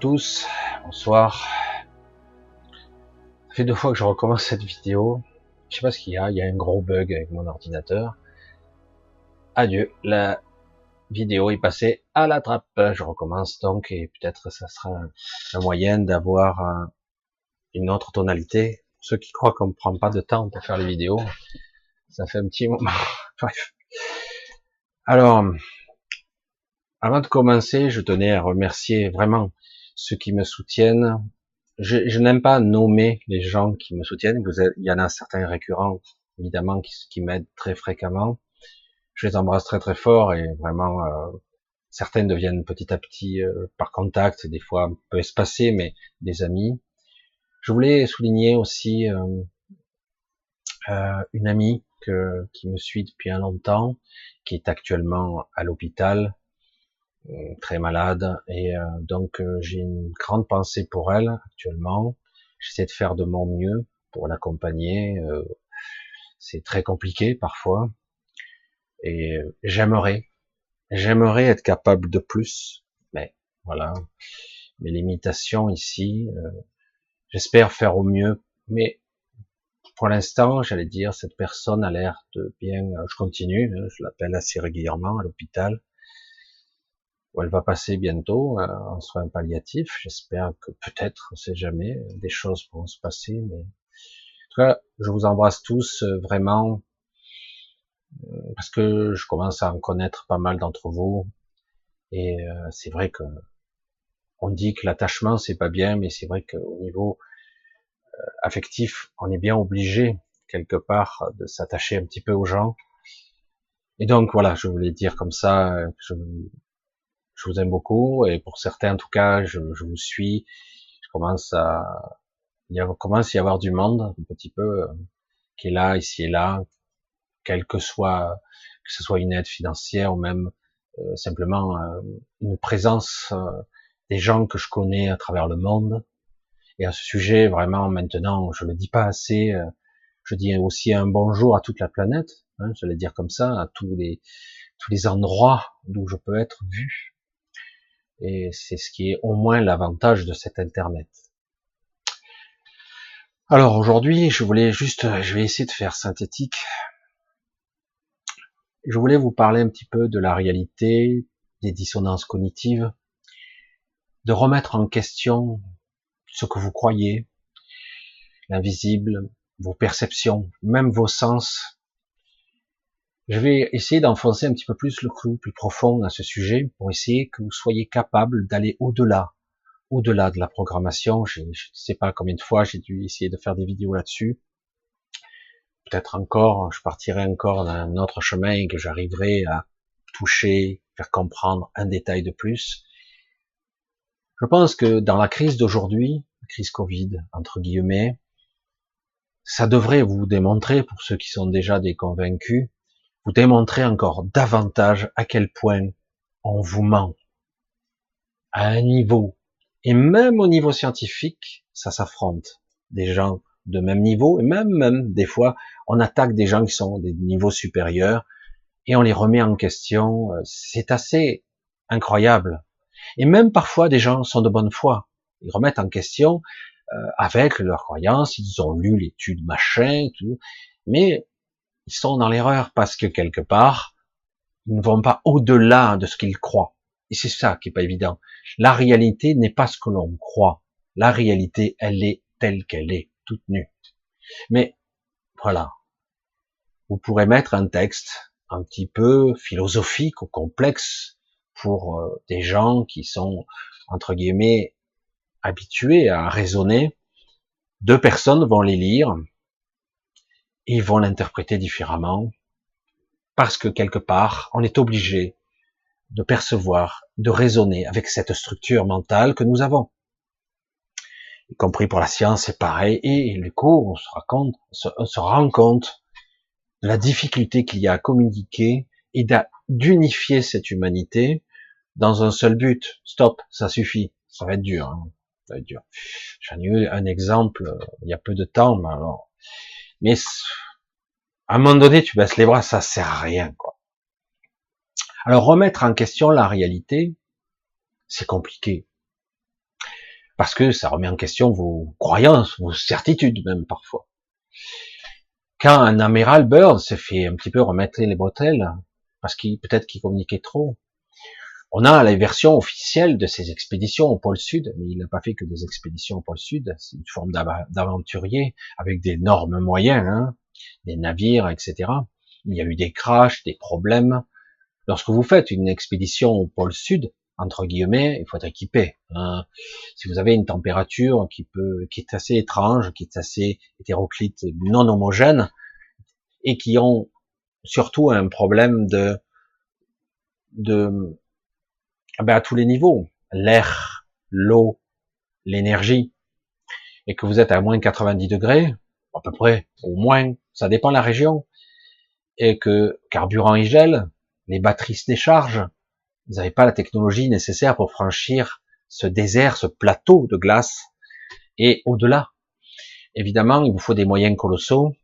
Tous, bonsoir. Ça fait deux fois que je recommence cette vidéo. Je sais pas ce qu'il y a, il y a un gros bug avec mon ordinateur. Adieu, la vidéo est passée à la trappe. Je recommence donc et peut-être ça sera un moyen d'avoir une autre tonalité. Pour ceux qui croient qu'on ne prend pas de temps pour faire les vidéos, ça fait un petit moment. Alors, avant de commencer, je tenais à remercier vraiment ceux qui me soutiennent. Je, je n'aime pas nommer les gens qui me soutiennent. Vous il y en a certains récurrents, évidemment, qui, qui m'aident très fréquemment. Je les embrasse très très fort et vraiment, euh, certaines deviennent petit à petit euh, par contact, des fois un peu espacées, mais des amis. Je voulais souligner aussi euh, euh une amie que, qui me suit depuis un longtemps, qui est actuellement à l'hôpital, très malade et euh, donc euh, j'ai une grande pensée pour elle actuellement. J'essaie de faire de mon mieux pour l'accompagner. c'est très compliqué parfois et j'aimerais, j'aimerais être capable de plus, mais voilà, mes limitations ici. J'espère faire au mieux, mais pour l'instant, j'allais dire, cette personne a l'air de bien. Je continue, hein, je l'appelle assez régulièrement à l'hôpital où elle va passer bientôt euh, en soins palliatifs. J'espère que peut-être, on sait jamais, des choses pourront se passer. Mais en tout cas, je vous embrasse tous euh, vraiment euh, parce que je commence à en connaître pas mal d'entre vous et c'est vrai que on dit que l'attachement c'est pas bien, mais c'est vrai qu'au niveau affectif, on est bien obligé quelque part de s'attacher un petit peu aux gens. Et donc voilà, je voulais dire comme ça, je, je vous aime beaucoup et pour certains en tout cas, je, je vous suis. Je commence à, il y a, commence à y avoir du monde un petit peu euh, qui est là, ici et là, quel que soit, que ce soit une aide financière ou même euh, simplement euh, une présence des gens que je connais à travers le monde. Et à ce sujet, vraiment, maintenant, je le dis pas assez. je dis aussi un bonjour à toute la planète. Hein, je vais dire comme ça, à tous les tous les endroits d'où je peux être vu. Et c'est ce qui est au moins l'avantage de cet Internet. Alors aujourd'hui, je voulais juste, je vais essayer de faire synthétique. Je voulais vous parler un petit peu de la réalité, des dissonances cognitives, de remettre en question ce que vous croyez, l'invisible, vos perceptions, même vos sens, je vais essayer d'enfoncer un petit peu plus le clou, plus profond à ce sujet, pour essayer que vous soyez capable d'aller au-delà, au-delà de la programmation. Je ne sais pas combien de fois j'ai dû essayer de faire des vidéos là-dessus. Peut-être encore, je partirai encore d'un autre chemin et que j'arriverai à toucher, faire comprendre un détail de plus. Je pense que dans la crise d'aujourd'hui, crise Covid, entre guillemets, ça devrait vous démontrer, pour ceux qui sont déjà des convaincus, vous démontrez encore davantage à quel point on vous ment à un niveau et même au niveau scientifique, ça s'affronte. Des gens de même niveau et même, même des fois, on attaque des gens qui sont des niveaux supérieurs et on les remet en question. C'est assez incroyable. Et même parfois, des gens sont de bonne foi. Ils remettent en question euh, avec leurs croyances. Ils ont lu l'étude machin, tout. Mais ils sont dans l'erreur parce que quelque part, ils ne vont pas au-delà de ce qu'ils croient. Et c'est ça qui est pas évident. La réalité n'est pas ce que l'on croit. La réalité, elle est telle qu'elle est, toute nue. Mais voilà. Vous pourrez mettre un texte un petit peu philosophique ou complexe pour euh, des gens qui sont, entre guillemets, habitués à raisonner. Deux personnes vont les lire, ils vont l'interpréter différemment, parce que quelque part, on est obligé de percevoir, de raisonner avec cette structure mentale que nous avons. Y compris pour la science, c'est pareil. Et du coup, on se, raconte, on se rend compte de la difficulté qu'il y a à communiquer et d'unifier cette humanité dans un seul but. Stop, ça suffit. Ça va être dur. Hein. Ça va être dur. J'en ai eu un exemple euh, il y a peu de temps, mais alors mais à un moment donné, tu baisses les bras, ça sert à rien, quoi. Alors remettre en question la réalité, c'est compliqué. parce que ça remet en question vos croyances, vos certitudes même parfois. Quand un amiral Bird s'est fait un petit peu remettre les bretelles, parce qu'il peut-être qu'il communiquait trop, on a la version officielle de ses expéditions au pôle Sud, mais il n'a pas fait que des expéditions au pôle Sud, c'est une forme d'aventurier avec d'énormes moyens, hein, des navires, etc. Il y a eu des crashs, des problèmes. Lorsque vous faites une expédition au pôle Sud, entre guillemets, il faut être équipé. Hein. Si vous avez une température qui peut, qui est assez étrange, qui est assez hétéroclite, non homogène, et qui ont surtout un problème de, de, ah ben, à tous les niveaux, l'air, l'eau, l'énergie, et que vous êtes à moins 90 degrés, à peu près, au moins, ça dépend de la région, et que carburant y gèle, les batteries se déchargent, vous n'avez pas la technologie nécessaire pour franchir ce désert, ce plateau de glace, et au-delà. Évidemment, il vous faut des moyens colossaux,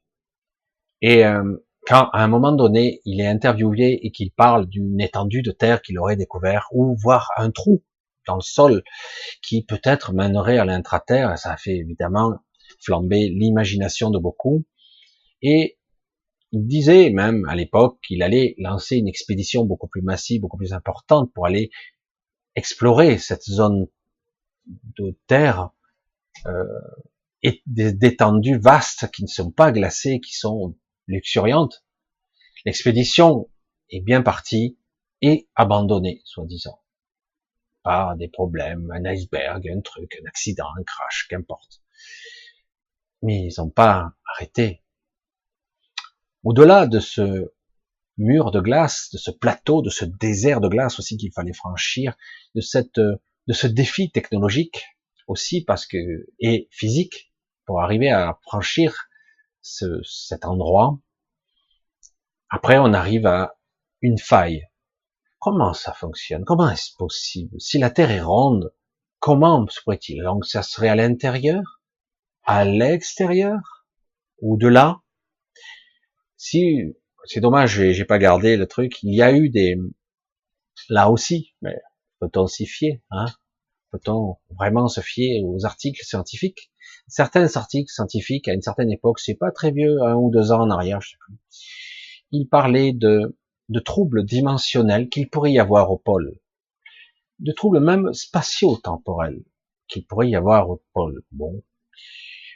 et euh, quand à un moment donné, il est interviewé et qu'il parle d'une étendue de terre qu'il aurait découvert, ou voir un trou dans le sol qui peut-être mènerait à l'intraterre, ça a fait évidemment flamber l'imagination de beaucoup. Et il disait même à l'époque qu'il allait lancer une expédition beaucoup plus massive, beaucoup plus importante pour aller explorer cette zone de terre euh, et d'étendues vastes qui ne sont pas glacées, qui sont luxuriante. L'expédition est bien partie et abandonnée, soi-disant. Par des problèmes, un iceberg, un truc, un accident, un crash, qu'importe. Mais ils n'ont pas arrêté. Au-delà de ce mur de glace, de ce plateau, de ce désert de glace aussi qu'il fallait franchir, de cette, de ce défi technologique aussi parce que, et physique, pour arriver à franchir ce, cet endroit. Après, on arrive à une faille. Comment ça fonctionne? Comment est-ce possible? Si la Terre est ronde, comment se pourrait-il? Donc, ça serait à l'intérieur, à l'extérieur, ou de là? Si, c'est dommage, j'ai pas gardé le truc. Il y a eu des, là aussi, mais peut-on s'y fier hein? Peut-on vraiment se fier aux articles scientifiques? Certains articles scientifiques, à une certaine époque, c'est pas très vieux, un ou deux ans en arrière, je sais plus, ils parlaient de, de troubles dimensionnels qu'il pourrait y avoir au pôle, de troubles même spatio-temporels qu'il pourrait y avoir au pôle. Bon,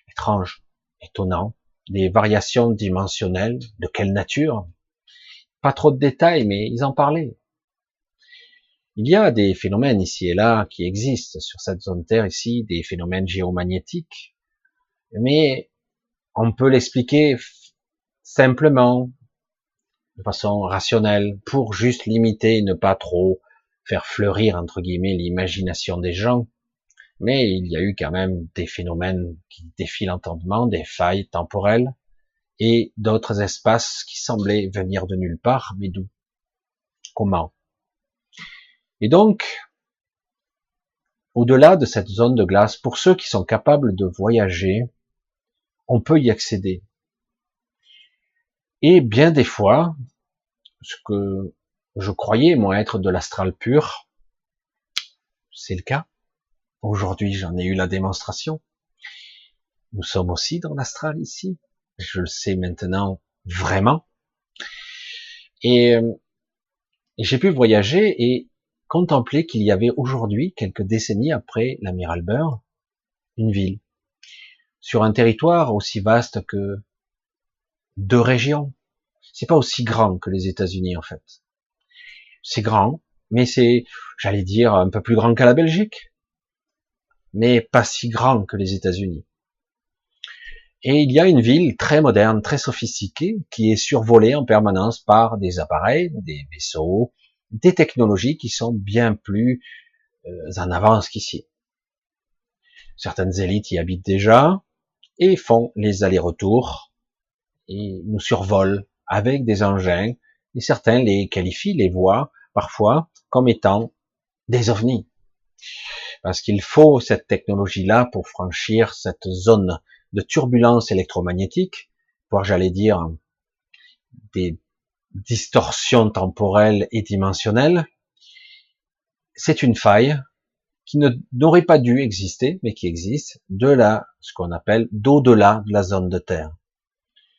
étrange, étonnant, des variations dimensionnelles, de quelle nature? Pas trop de détails, mais ils en parlaient. Il y a des phénomènes ici et là qui existent sur cette zone Terre ici, des phénomènes géomagnétiques, mais on peut l'expliquer simplement, de façon rationnelle, pour juste limiter, ne pas trop faire fleurir, entre guillemets, l'imagination des gens. Mais il y a eu quand même des phénomènes qui défient l'entendement, des failles temporelles, et d'autres espaces qui semblaient venir de nulle part, mais d'où? Comment? Et donc, au-delà de cette zone de glace, pour ceux qui sont capables de voyager, on peut y accéder. Et bien des fois, ce que je croyais moi être de l'astral pur, c'est le cas. Aujourd'hui, j'en ai eu la démonstration. Nous sommes aussi dans l'astral ici. Je le sais maintenant vraiment. Et, et j'ai pu voyager et contempler qu'il y avait aujourd'hui, quelques décennies après l'amiral Burr, une ville sur un territoire aussi vaste que deux régions. C'est pas aussi grand que les États-Unis en fait. C'est grand, mais c'est, j'allais dire, un peu plus grand qu'à la Belgique, mais pas si grand que les États-Unis. Et il y a une ville très moderne, très sophistiquée, qui est survolée en permanence par des appareils, des vaisseaux, des technologies qui sont bien plus euh, en avance qu'ici. Certaines élites y habitent déjà, et font les allers-retours et nous survolent avec des engins et certains les qualifient, les voient parfois comme étant des ovnis. Parce qu'il faut cette technologie-là pour franchir cette zone de turbulence électromagnétique, pour j'allais dire des distorsions temporelles et dimensionnelles. C'est une faille qui n'aurait pas dû exister, mais qui existent, de la, ce qu'on appelle d'au-delà de la zone de terre.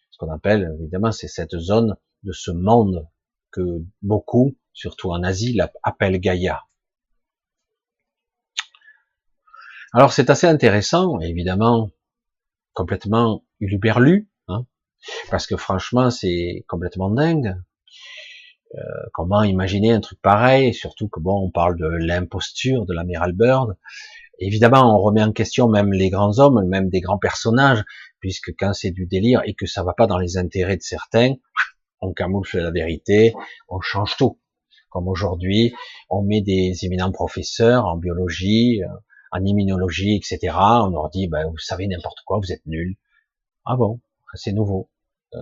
Ce qu'on appelle, évidemment, c'est cette zone de ce monde que beaucoup, surtout en Asie, appellent Gaïa. Alors c'est assez intéressant, évidemment, complètement uluberlu, hein, parce que franchement c'est complètement dingue. Euh, comment imaginer un truc pareil, surtout que bon, on parle de l'imposture de l'amiral Bird. Évidemment, on remet en question même les grands hommes, même des grands personnages, puisque quand c'est du délire et que ça va pas dans les intérêts de certains, on camoufle la vérité, on change tout. Comme aujourd'hui, on met des éminents professeurs en biologie, euh, en immunologie, etc. On leur dit, ben, vous savez n'importe quoi, vous êtes nuls. Ah bon, c'est nouveau. Euh,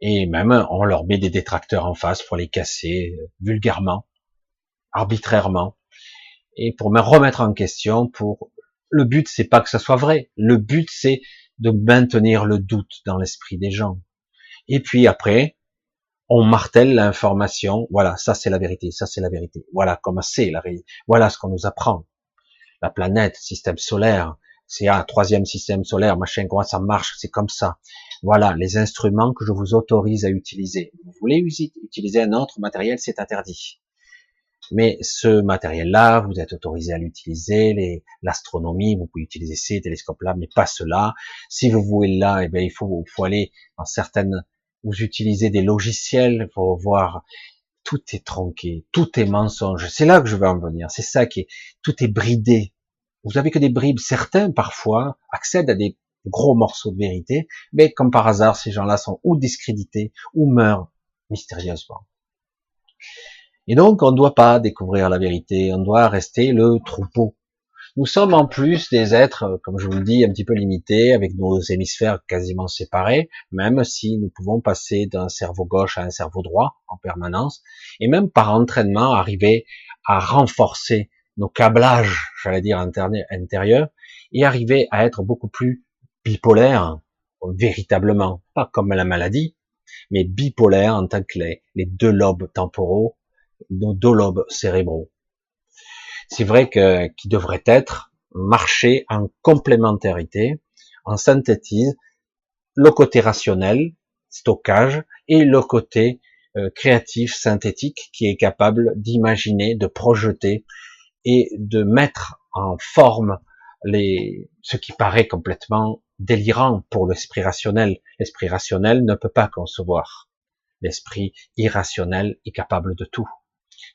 et même, on leur met des détracteurs en face pour les casser euh, vulgairement, arbitrairement, et pour me remettre en question. Pour le but, c'est pas que ça soit vrai. Le but, c'est de maintenir le doute dans l'esprit des gens. Et puis après, on martèle l'information. Voilà, ça c'est la vérité, ça c'est la vérité. Voilà comment c'est la vérité. Voilà ce qu'on nous apprend la planète, système solaire, c'est un troisième système solaire, machin, comment ça marche, c'est comme ça. Voilà les instruments que je vous autorise à utiliser. Vous voulez utiliser un autre matériel, c'est interdit. Mais ce matériel-là, vous êtes autorisé à l'utiliser, l'astronomie, vous pouvez utiliser ces télescopes-là, mais pas cela. Si vous voulez là, eh bien, il faut, il faut aller dans certaines, vous utilisez des logiciels pour voir tout est tronqué, tout est mensonge. C'est là que je veux en venir. C'est ça qui est, tout est bridé. Vous avez que des bribes. Certains, parfois, accèdent à des gros morceaux de vérité, mais comme par hasard, ces gens-là sont ou discrédités, ou meurent mystérieusement. Et donc, on ne doit pas découvrir la vérité, on doit rester le troupeau. Nous sommes en plus des êtres, comme je vous le dis, un petit peu limités, avec nos hémisphères quasiment séparés, même si nous pouvons passer d'un cerveau gauche à un cerveau droit en permanence, et même par entraînement arriver à renforcer nos câblages, j'allais dire intérieurs, et arriver à être beaucoup plus bipolaire, véritablement, pas comme la maladie, mais bipolaire en tant que les, deux lobes temporaux, nos deux lobes cérébraux. C'est vrai que qui devrait être marché en complémentarité, en synthétise, le côté rationnel, stockage, et le côté euh, créatif, synthétique, qui est capable d'imaginer, de projeter et de mettre en forme les, ce qui paraît complètement délirant pour l'esprit rationnel. L'esprit rationnel ne peut pas concevoir. L'esprit irrationnel est capable de tout.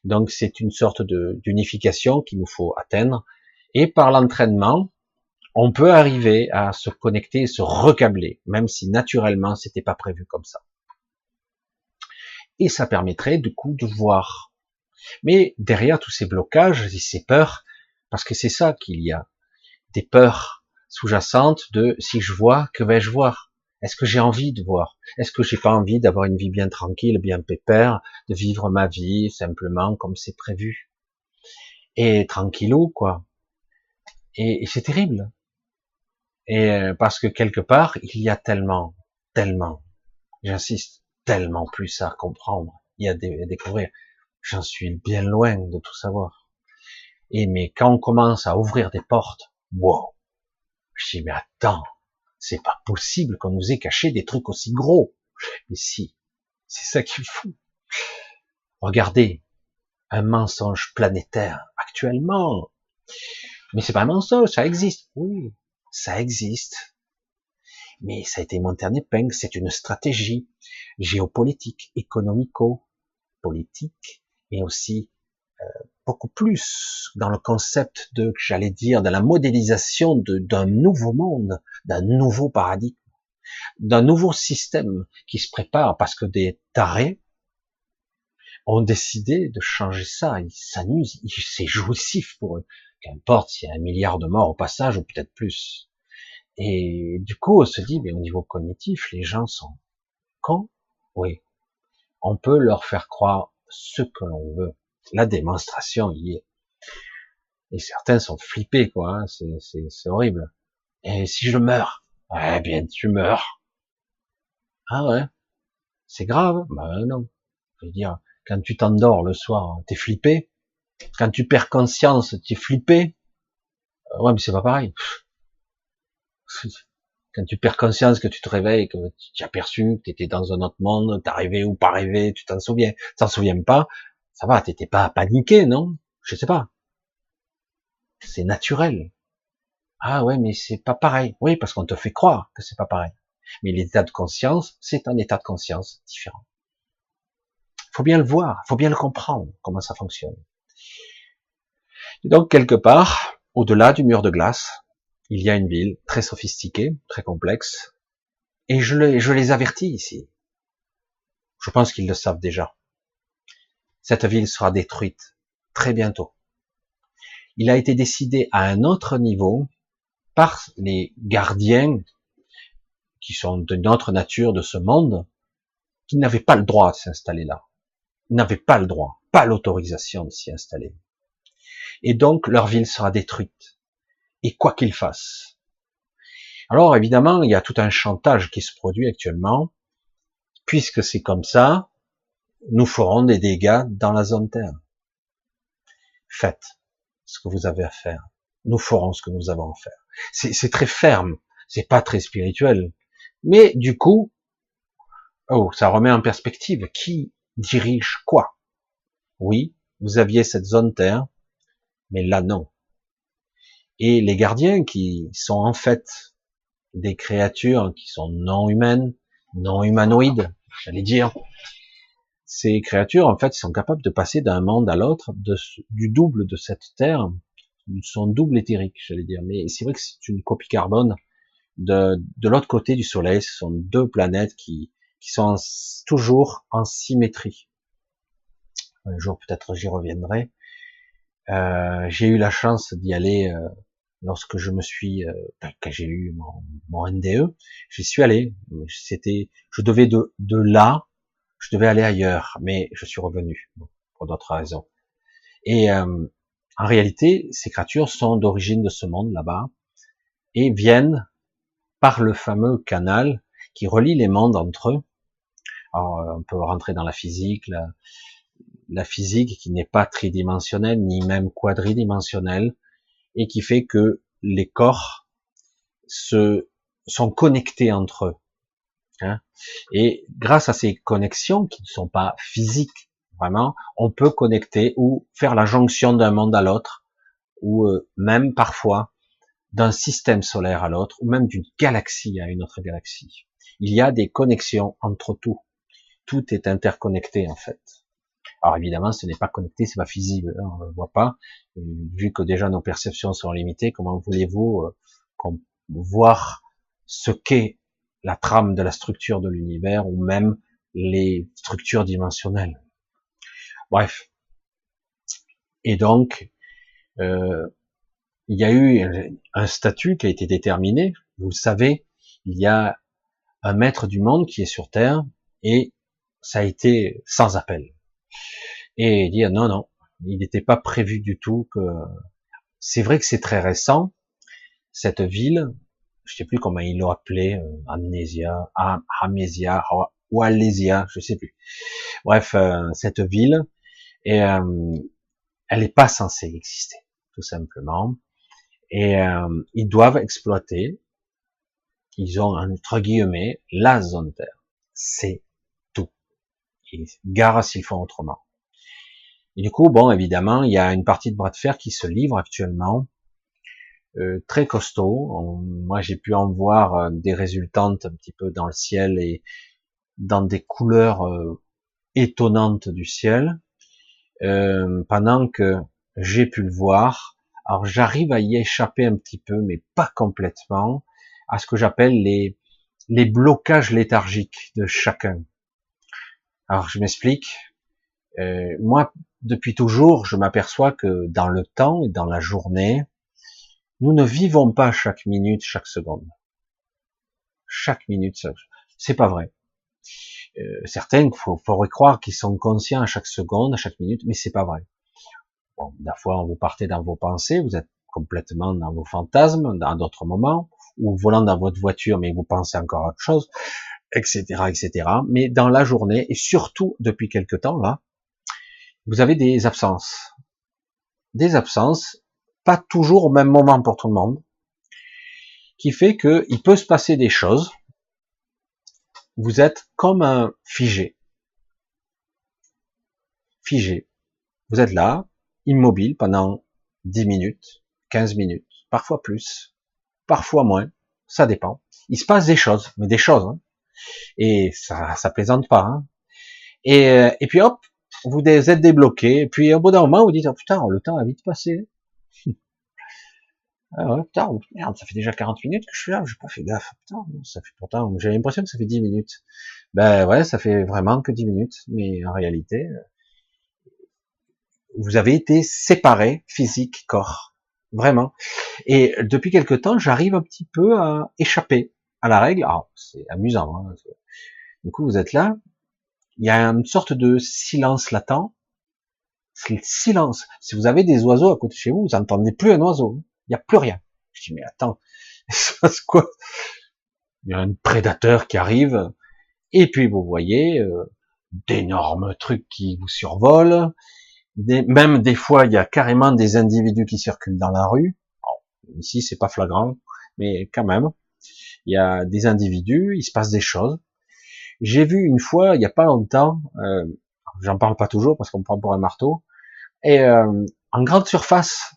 Donc c'est une sorte d'unification qu'il nous faut atteindre. Et par l'entraînement, on peut arriver à se connecter et se recabler, même si naturellement c'était pas prévu comme ça. Et ça permettrait du coup de voir. Mais derrière tous ces blocages et ces peurs, parce que c'est ça qu'il y a, des peurs sous-jacentes de si je vois, que vais-je voir? Est-ce que j'ai envie de voir? Est-ce que j'ai pas envie d'avoir une vie bien tranquille, bien pépère, de vivre ma vie simplement comme c'est prévu? Et tranquillou, quoi. Et, c'est terrible. Et euh, parce que quelque part, il y a tellement, tellement, j'insiste, tellement plus à comprendre, il y a à découvrir. J'en suis bien loin de tout savoir. Et mais quand on commence à ouvrir des portes, wow, je dis mais attends, c'est pas possible qu'on nous ait caché des trucs aussi gros. Mais si, c'est ça qu'il faut. Regardez, un mensonge planétaire actuellement. Mais c'est pas un mensonge, ça existe. Oui, ça existe. Mais ça a été monté en épingle, c'est une stratégie géopolitique, économico-politique, et aussi beaucoup plus dans le concept de, j'allais dire, de la modélisation d'un nouveau monde, d'un nouveau paradigme, d'un nouveau système qui se prépare parce que des tarés ont décidé de changer ça. Ils s'amusent, c'est jouissif pour eux. Qu'importe s'il y a un milliard de morts au passage ou peut-être plus. Et du coup, on se dit, mais au niveau cognitif, les gens sont cons. Oui. On peut leur faire croire ce que l'on veut la démonstration y est. Et certains sont flippés, quoi. Hein. C'est horrible. Et si je meurs, eh bien, tu meurs. Ah ouais, c'est grave? Ben non. Je veux dire, quand tu t'endors le soir, t'es flippé. Quand tu perds conscience, t'es flippé. ouais, mais c'est pas pareil. Quand tu perds conscience, que tu te réveilles, que tu as perçu, que tu étais dans un autre monde, t'as rêvé ou pas rêvé, tu t'en souviens, t'en souviens pas, ça va, t'étais pas paniqué, non? Je sais pas. C'est naturel. Ah ouais, mais c'est pas pareil. Oui, parce qu'on te fait croire que c'est pas pareil. Mais l'état de conscience, c'est un état de conscience différent. Faut bien le voir, faut bien le comprendre, comment ça fonctionne. Et donc, quelque part, au-delà du mur de glace, il y a une ville très sophistiquée, très complexe, et je, je les avertis ici. Je pense qu'ils le savent déjà. Cette ville sera détruite très bientôt. Il a été décidé à un autre niveau par les gardiens qui sont d'une autre nature de ce monde, qui n'avaient pas le droit de s'installer là. Ils n'avaient pas le droit, pas l'autorisation de s'y installer. Et donc leur ville sera détruite. Et quoi qu'ils fassent. Alors évidemment, il y a tout un chantage qui se produit actuellement. Puisque c'est comme ça, nous ferons des dégâts dans la zone Terre. Faites ce que vous avez à faire. Nous ferons ce que nous avons à faire. C'est très ferme, c'est pas très spirituel. Mais du coup, oh, ça remet en perspective qui dirige quoi. Oui, vous aviez cette zone Terre, mais là non. Et les gardiens qui sont en fait des créatures qui sont non humaines, non humanoïdes, j'allais dire, ces créatures en fait sont capables de passer d'un monde à l'autre du double de cette Terre, son double éthérique, j'allais dire. Mais c'est vrai que c'est une copie carbone de, de l'autre côté du Soleil. Ce sont deux planètes qui, qui sont toujours en symétrie. Un jour peut-être j'y reviendrai. Euh, j'ai eu la chance d'y aller euh, lorsque je me suis, euh, ben, quand j'ai eu mon, mon NDE, j'y suis allé. C'était, je devais de, de là, je devais aller ailleurs, mais je suis revenu pour d'autres raisons. Et euh, en réalité, ces créatures sont d'origine de ce monde là-bas et viennent par le fameux canal qui relie les mondes entre eux. Alors, on peut rentrer dans la physique, la, la physique qui n'est pas tridimensionnelle ni même quadridimensionnelle et qui fait que les corps se sont connectés entre eux. Hein et grâce à ces connexions qui ne sont pas physiques, vraiment, on peut connecter ou faire la jonction d'un monde à l'autre, ou euh, même parfois d'un système solaire à l'autre, ou même d'une galaxie à une autre galaxie. Il y a des connexions entre tout. Tout est interconnecté en fait. Alors évidemment, ce n'est pas connecté, c'est pas visible, hein, on ne le voit pas. vu que déjà nos perceptions sont limitées, comment voulez-vous euh, voir ce qu'est la trame de la structure de l'univers ou même les structures dimensionnelles Bref. Et donc, euh, il y a eu un statut qui a été déterminé. Vous le savez, il y a un maître du monde qui est sur Terre et ça a été sans appel. Et dire non, non, il n'était pas prévu du tout que. C'est vrai que c'est très récent. Cette ville, je sais plus comment ils l'ont appelé, euh, Amnésia, Amésia, ou Alésia, je sais plus. Bref, euh, cette ville, et euh, elle n'est pas censée exister, tout simplement. Et euh, ils doivent exploiter, ils ont entre guillemets la zone Terre. C'est tout. Et gare s'ils font autrement. Et du coup, bon, évidemment, il y a une partie de bras de fer qui se livre actuellement, euh, très costaud. moi, j'ai pu en voir euh, des résultantes un petit peu dans le ciel et dans des couleurs euh, étonnantes du ciel. Euh, pendant que j'ai pu le voir, alors j'arrive à y échapper un petit peu, mais pas complètement, à ce que j'appelle les, les blocages léthargiques de chacun. Alors je m'explique. Euh, moi, depuis toujours, je m'aperçois que dans le temps et dans la journée, nous ne vivons pas chaque minute, chaque seconde. Chaque minute, c'est pas vrai. Euh, certains, faut, faudrait croire qu'ils sont conscients à chaque seconde, à chaque minute, mais c'est pas vrai. Bon, la fois, vous partez dans vos pensées, vous êtes complètement dans vos fantasmes, dans d'autres moments, ou volant dans votre voiture, mais vous pensez encore à autre chose, etc., etc. Mais dans la journée, et surtout depuis quelque temps là, vous avez des absences. Des absences pas toujours au même moment pour tout le monde, qui fait que il peut se passer des choses. Vous êtes comme un figé. Figé. Vous êtes là, immobile pendant 10 minutes, 15 minutes, parfois plus, parfois moins, ça dépend. Il se passe des choses, mais des choses. Hein. Et ça, ça plaisante pas. Hein. Et, euh, et puis hop, vous êtes débloqué. Et puis au bout d'un moment, vous dites, oh, putain, le temps a vite passé. Ah ouais, putain, merde, ça fait déjà 40 minutes que je suis là, j'ai pas fait gaffe. Putain, ça fait pourtant, j'ai l'impression que ça fait 10 minutes. Ben ouais, ça fait vraiment que 10 minutes. Mais en réalité, vous avez été séparé, physique, corps. Vraiment. Et depuis quelque temps, j'arrive un petit peu à échapper à la règle. Alors, c'est amusant. Hein. Du coup, vous êtes là. Il y a une sorte de silence latent. C'est le silence. Si vous avez des oiseaux à côté de chez vous, vous n'entendez plus un oiseau. Il n'y a plus rien. Je dis, mais attends, c'est quoi? Il y a un prédateur qui arrive. Et puis, vous voyez euh, d'énormes trucs qui vous survolent même des fois, il y a carrément des individus qui circulent dans la rue. ici, c'est pas flagrant, mais quand même, il y a des individus, il se passe des choses. J'ai vu une fois, il y a pas longtemps, euh, j'en parle pas toujours parce qu'on me prend pour un marteau, et euh, en grande surface,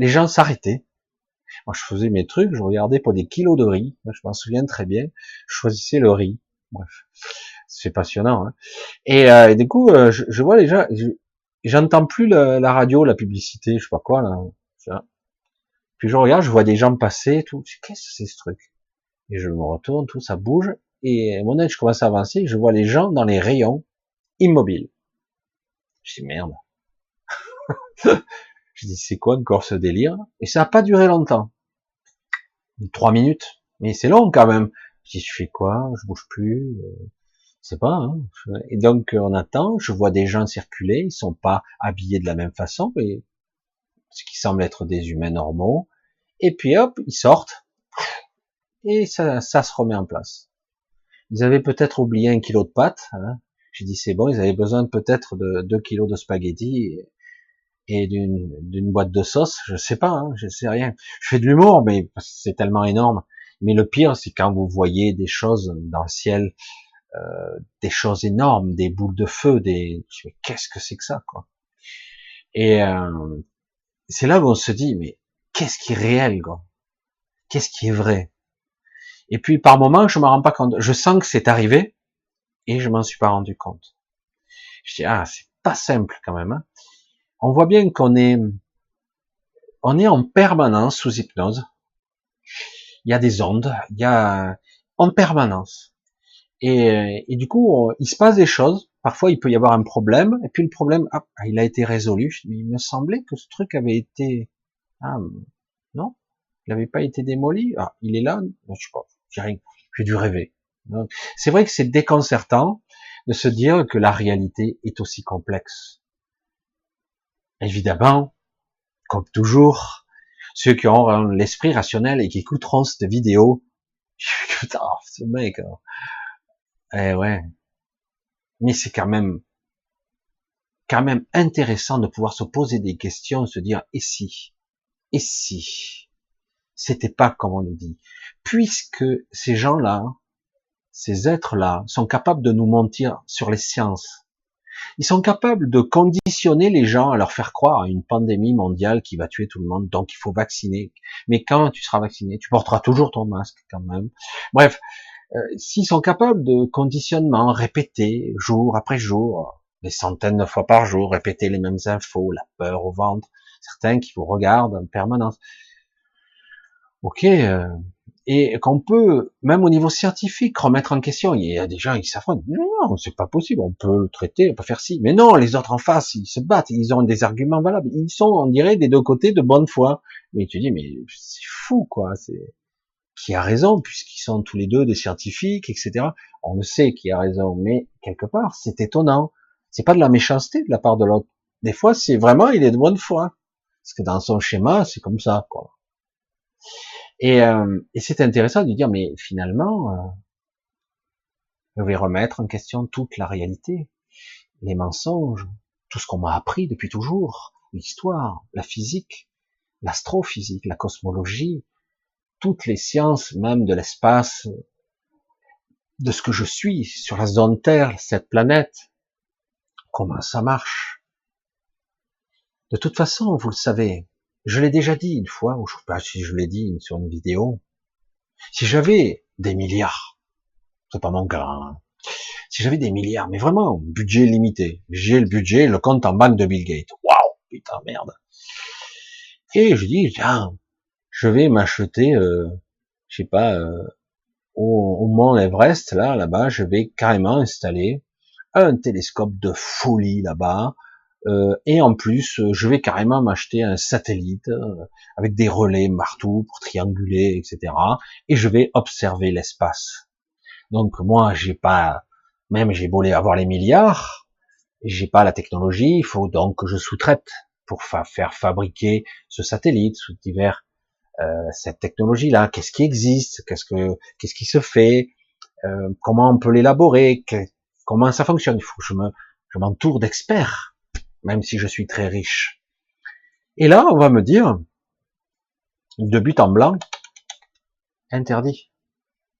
les gens s'arrêtaient. Moi, je faisais mes trucs, je regardais pour des kilos de riz. Je m'en souviens très bien. Je choisissais le riz. Bref, c'est passionnant. Hein. Et, euh, du coup, euh, je, vois les gens, j'entends plus la, radio, la publicité, je sais pas quoi là. Puis je regarde, je vois des gens passer, tout. Qu'est-ce que c'est ce truc? Et je me retourne, tout ça bouge. Et mon œil, je commence à avancer, je vois les gens dans les rayons immobiles. Je dis merde. je dis c'est quoi encore ce délire? Et ça n'a pas duré longtemps. Trois minutes. Mais c'est long quand même. Je dis je fais quoi? Je bouge plus. Euh, c'est pas. Hein. Et donc on attend. Je vois des gens circuler. Ils sont pas habillés de la même façon, mais ce qui semble être des humains normaux. Et puis hop, ils sortent et ça, ça se remet en place. Ils avaient peut-être oublié un kilo de pâtes. Hein. J'ai dit c'est bon. Ils avaient besoin peut-être de deux kilos de spaghettis et, d'une boîte de sauce. Je sais pas. Hein, je sais rien. Je fais de l'humour, mais c'est tellement énorme. Mais le pire, c'est quand vous voyez des choses dans le ciel euh, des choses énormes, des boules de feu, des qu'est-ce que c'est que ça quoi? Et euh, c'est là où on se dit mais qu'est-ce qui est réel quoi? Qu'est-ce qui est vrai? Et puis par moments je me rends pas compte, je sens que c'est arrivé et je m'en suis pas rendu compte. Je dis ah c'est pas simple quand même. Hein. On voit bien qu'on est on est en permanence sous hypnose. Il y a des ondes, il y a en permanence. Et, du coup, il se passe des choses. Parfois, il peut y avoir un problème, et puis le problème, ah, il a été résolu. Il me semblait que ce truc avait été, ah, non, il n'avait pas été démoli. Ah, il est là. Non, je sais pas. J'ai rien. J'ai dû rêver. C'est vrai que c'est déconcertant de se dire que la réalité est aussi complexe. Évidemment, comme toujours, ceux qui ont l'esprit rationnel et qui écouteront cette vidéo, putain, ce mec, hein. Eh ouais. Mais c'est quand même, quand même intéressant de pouvoir se poser des questions, se dire, et si? Et si? C'était pas comme on nous dit. Puisque ces gens-là, ces êtres-là, sont capables de nous mentir sur les sciences. Ils sont capables de conditionner les gens à leur faire croire à une pandémie mondiale qui va tuer tout le monde, donc il faut vacciner. Mais quand tu seras vacciné, tu porteras toujours ton masque quand même. Bref, euh, s'ils sont capables de conditionnement répéter jour après jour, des centaines de fois par jour, répéter les mêmes infos, la peur au ventre, certains qui vous regardent en permanence. Ok, euh, et qu'on peut, même au niveau scientifique, remettre en question. Il y a des gens qui s'affrontent. Non, c'est pas possible. On peut le traiter, on peut faire ci. Mais non, les autres en face, ils se battent. Ils ont des arguments valables. Ils sont, on dirait, des deux côtés de bonne foi. Mais tu dis, mais c'est fou, quoi. C'est qui a raison, puisqu'ils sont tous les deux des scientifiques, etc. On le sait qui a raison, mais quelque part, c'est étonnant. C'est pas de la méchanceté de la part de l'autre. Des fois, c'est vraiment, il est de bonne foi. Parce que dans son schéma, c'est comme ça, quoi. Et, euh, et c'est intéressant de dire, mais finalement, euh, je vais remettre en question toute la réalité, les mensonges, tout ce qu'on m'a appris depuis toujours, l'histoire, la physique. l'astrophysique, la cosmologie, toutes les sciences, même de l'espace, de ce que je suis sur la zone Terre, cette planète, comment ça marche. De toute façon, vous le savez, je l'ai déjà dit une fois, ou je sais pas si je l'ai dit sur une vidéo, si j'avais des milliards, c'est pas mon cas, hein, si j'avais des milliards, mais vraiment, budget limité, j'ai le budget, le compte en banque de Bill Gates, waouh, putain, merde. Et je dis, tiens, je vais m'acheter, euh, je sais pas, euh, au, au, mont Everest, là, là-bas, je vais carrément installer un télescope de folie là-bas, euh, et en plus, je vais carrément m'acheter un satellite euh, avec des relais partout pour trianguler, etc. Et je vais observer l'espace. Donc moi, j'ai pas, même j'ai beau avoir les milliards, j'ai pas la technologie. Il faut donc que je sous-traite pour faire fabriquer ce satellite sous divers euh, cette technologie-là. Qu'est-ce qui existe? Qu'est-ce que qu'est-ce qui se fait? Euh, Comment on peut l'élaborer? Comment ça fonctionne? Il faut que je me je m'entoure d'experts, même si je suis très riche. Et là, on va me dire, de but en blanc, interdit.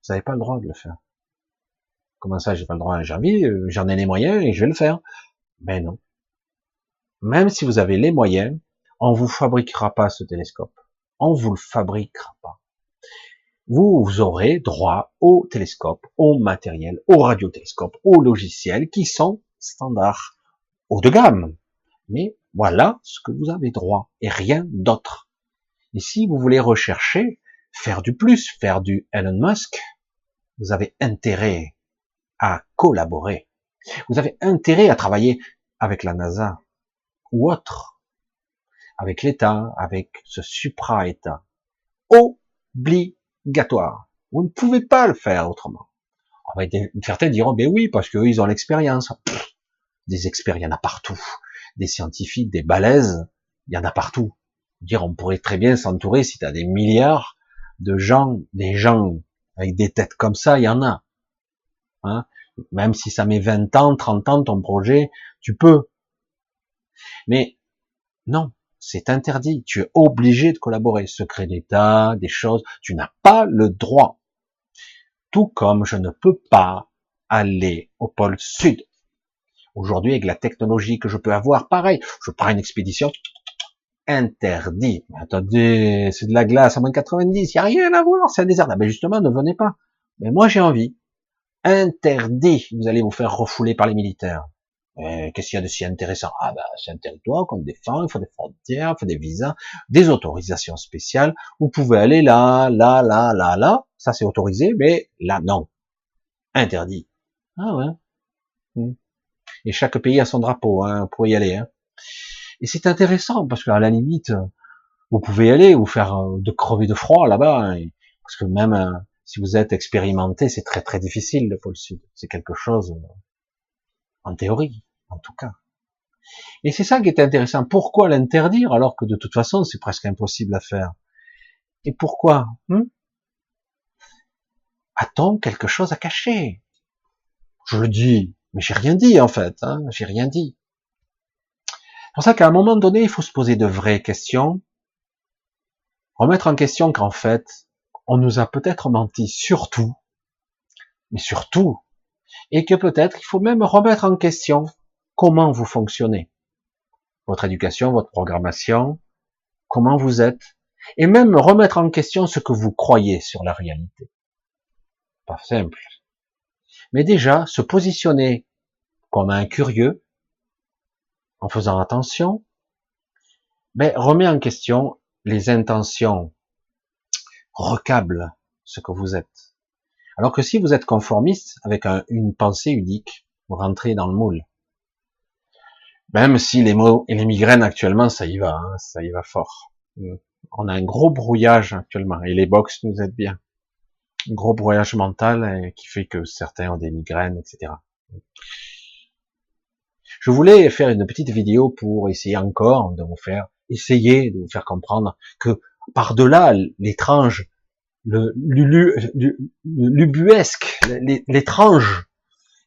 Vous n'avez pas le droit de le faire. Comment ça, j'ai pas le droit J'ai envie, euh, j'en ai les moyens et je vais le faire. Mais non. Même si vous avez les moyens, on vous fabriquera pas ce télescope on vous le fabriquera pas. Vous, vous aurez droit au télescope, au matériel, au radiotélescope, au logiciel qui sont standards, haut de gamme. Mais voilà ce que vous avez droit et rien d'autre. Et si vous voulez rechercher, faire du plus, faire du Elon Musk, vous avez intérêt à collaborer. Vous avez intérêt à travailler avec la NASA ou autre avec l'État, avec ce supra-État. Obligatoire. Vous ne pouvez pas le faire autrement. Certains diront, ben oui, parce qu'eux, ils ont l'expérience. Des a partout. Des scientifiques, des balaises, il y en a partout. Dire, on pourrait très bien s'entourer, si tu as des milliards de gens, des gens avec des têtes comme ça, il y en a. Hein? Même si ça met 20 ans, 30 ans, ton projet, tu peux. Mais non, c'est interdit. Tu es obligé de collaborer. Secret d'État, des choses. Tu n'as pas le droit. Tout comme je ne peux pas aller au pôle sud. Aujourd'hui, avec la technologie que je peux avoir, pareil. Je prends une expédition. Interdit. attendez, c'est de la glace à moins 90. Il n'y a rien à voir. C'est un désert. Ah, ben justement, ne venez pas. Mais moi, j'ai envie. Interdit. Vous allez vous faire refouler par les militaires. Euh, qu'est-ce qu'il y a de si intéressant? Ah ben, c'est un territoire qu'on défend, il faut des frontières, il faut des visas, des autorisations spéciales. Vous pouvez aller là, là, là, là, là. Ça c'est autorisé, mais là non, interdit. Ah ouais. Hmm. Et chaque pays a son drapeau hein, pour y aller. Hein. Et c'est intéressant parce qu'à la limite, vous pouvez y aller ou faire euh, de crever de froid là-bas, hein, parce que même euh, si vous êtes expérimenté, c'est très très difficile le pôle sud. C'est quelque chose en théorie en tout cas. Et c'est ça qui est intéressant. Pourquoi l'interdire alors que de toute façon c'est presque impossible à faire? Et pourquoi? Hmm? A-t-on quelque chose à cacher? Je le dis, mais j'ai rien dit en fait. Hein j'ai rien dit. C'est pour ça qu'à un moment donné, il faut se poser de vraies questions, remettre en question qu'en fait, on nous a peut-être menti surtout, mais surtout, et que peut-être il faut même remettre en question comment vous fonctionnez, votre éducation, votre programmation, comment vous êtes, et même remettre en question ce que vous croyez sur la réalité. Pas simple. Mais déjà, se positionner comme un curieux, en faisant attention, mais remet en question les intentions, recable ce que vous êtes. Alors que si vous êtes conformiste avec une pensée unique, vous rentrez dans le moule. Même si les mots et les migraines actuellement, ça y va, hein, ça y va fort. On a un gros brouillage actuellement et les box nous aident bien. Gros brouillage mental euh, qui fait que certains ont des migraines, etc. Je voulais faire une petite vidéo pour essayer encore de vous faire, essayer de vous faire comprendre que par-delà l'étrange, le l'ubuesque, l'étrange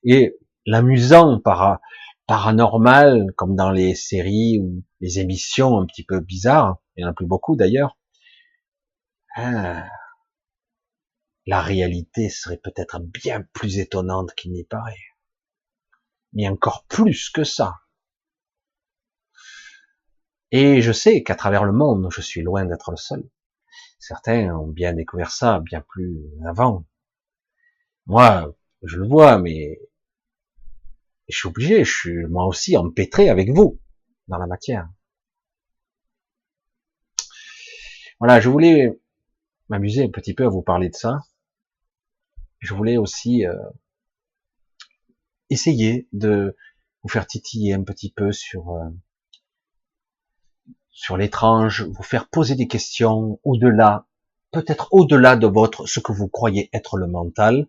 et l'amusant par paranormal, comme dans les séries ou les émissions un petit peu bizarres, il y en a plus beaucoup d'ailleurs, ah, la réalité serait peut-être bien plus étonnante qu'il n'y paraît. Mais encore plus que ça. Et je sais qu'à travers le monde, je suis loin d'être le seul. Certains ont bien découvert ça bien plus avant. Moi, je le vois, mais je suis obligé, je suis moi aussi empêtré avec vous dans la matière. Voilà, je voulais m'amuser un petit peu à vous parler de ça. Je voulais aussi euh, essayer de vous faire titiller un petit peu sur euh, sur l'étrange, vous faire poser des questions au-delà, peut-être au-delà de votre ce que vous croyez être le mental,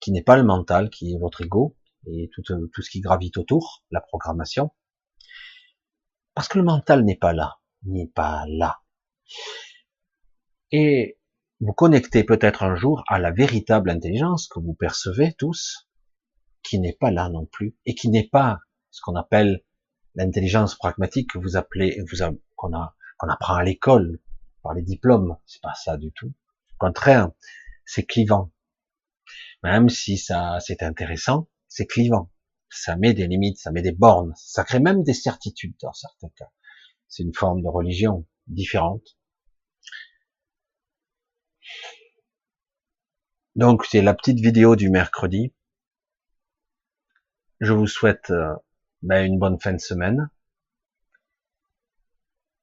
qui n'est pas le mental, qui est votre ego et tout, tout ce qui gravite autour, la programmation. Parce que le mental n'est pas là, n'est pas là. Et vous connectez peut-être un jour à la véritable intelligence que vous percevez tous, qui n'est pas là non plus, et qui n'est pas ce qu'on appelle l'intelligence pragmatique que vous appelez, qu'on qu'on apprend à l'école par les diplômes. C'est pas ça du tout. Au contraire, c'est clivant. Même si ça, c'est intéressant, c'est clivant. Ça met des limites, ça met des bornes, ça crée même des certitudes dans certains cas. C'est une forme de religion différente. Donc c'est la petite vidéo du mercredi. Je vous souhaite euh, ben, une bonne fin de semaine.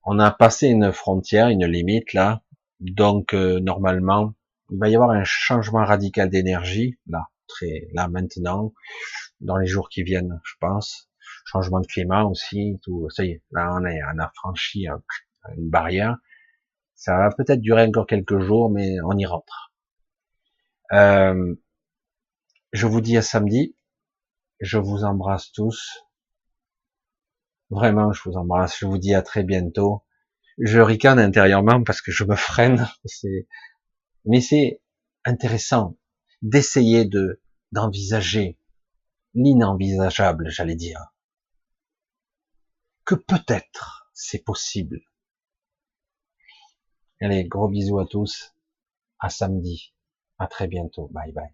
On a passé une frontière, une limite là, donc euh, normalement il va y avoir un changement radical d'énergie là, très là maintenant, dans les jours qui viennent, je pense. Changement de climat aussi, tout. Ça y est, là on, on a franchi une barrière. Ça va peut-être durer encore quelques jours, mais on y rentre. Euh, je vous dis à samedi. Je vous embrasse tous. Vraiment, je vous embrasse. Je vous dis à très bientôt. Je ricane intérieurement parce que je me freine. Mais c'est intéressant d'essayer de, d'envisager l'inenvisageable, j'allais dire. Que peut-être c'est possible. Allez, gros bisous à tous. À samedi. À très bientôt. Bye bye.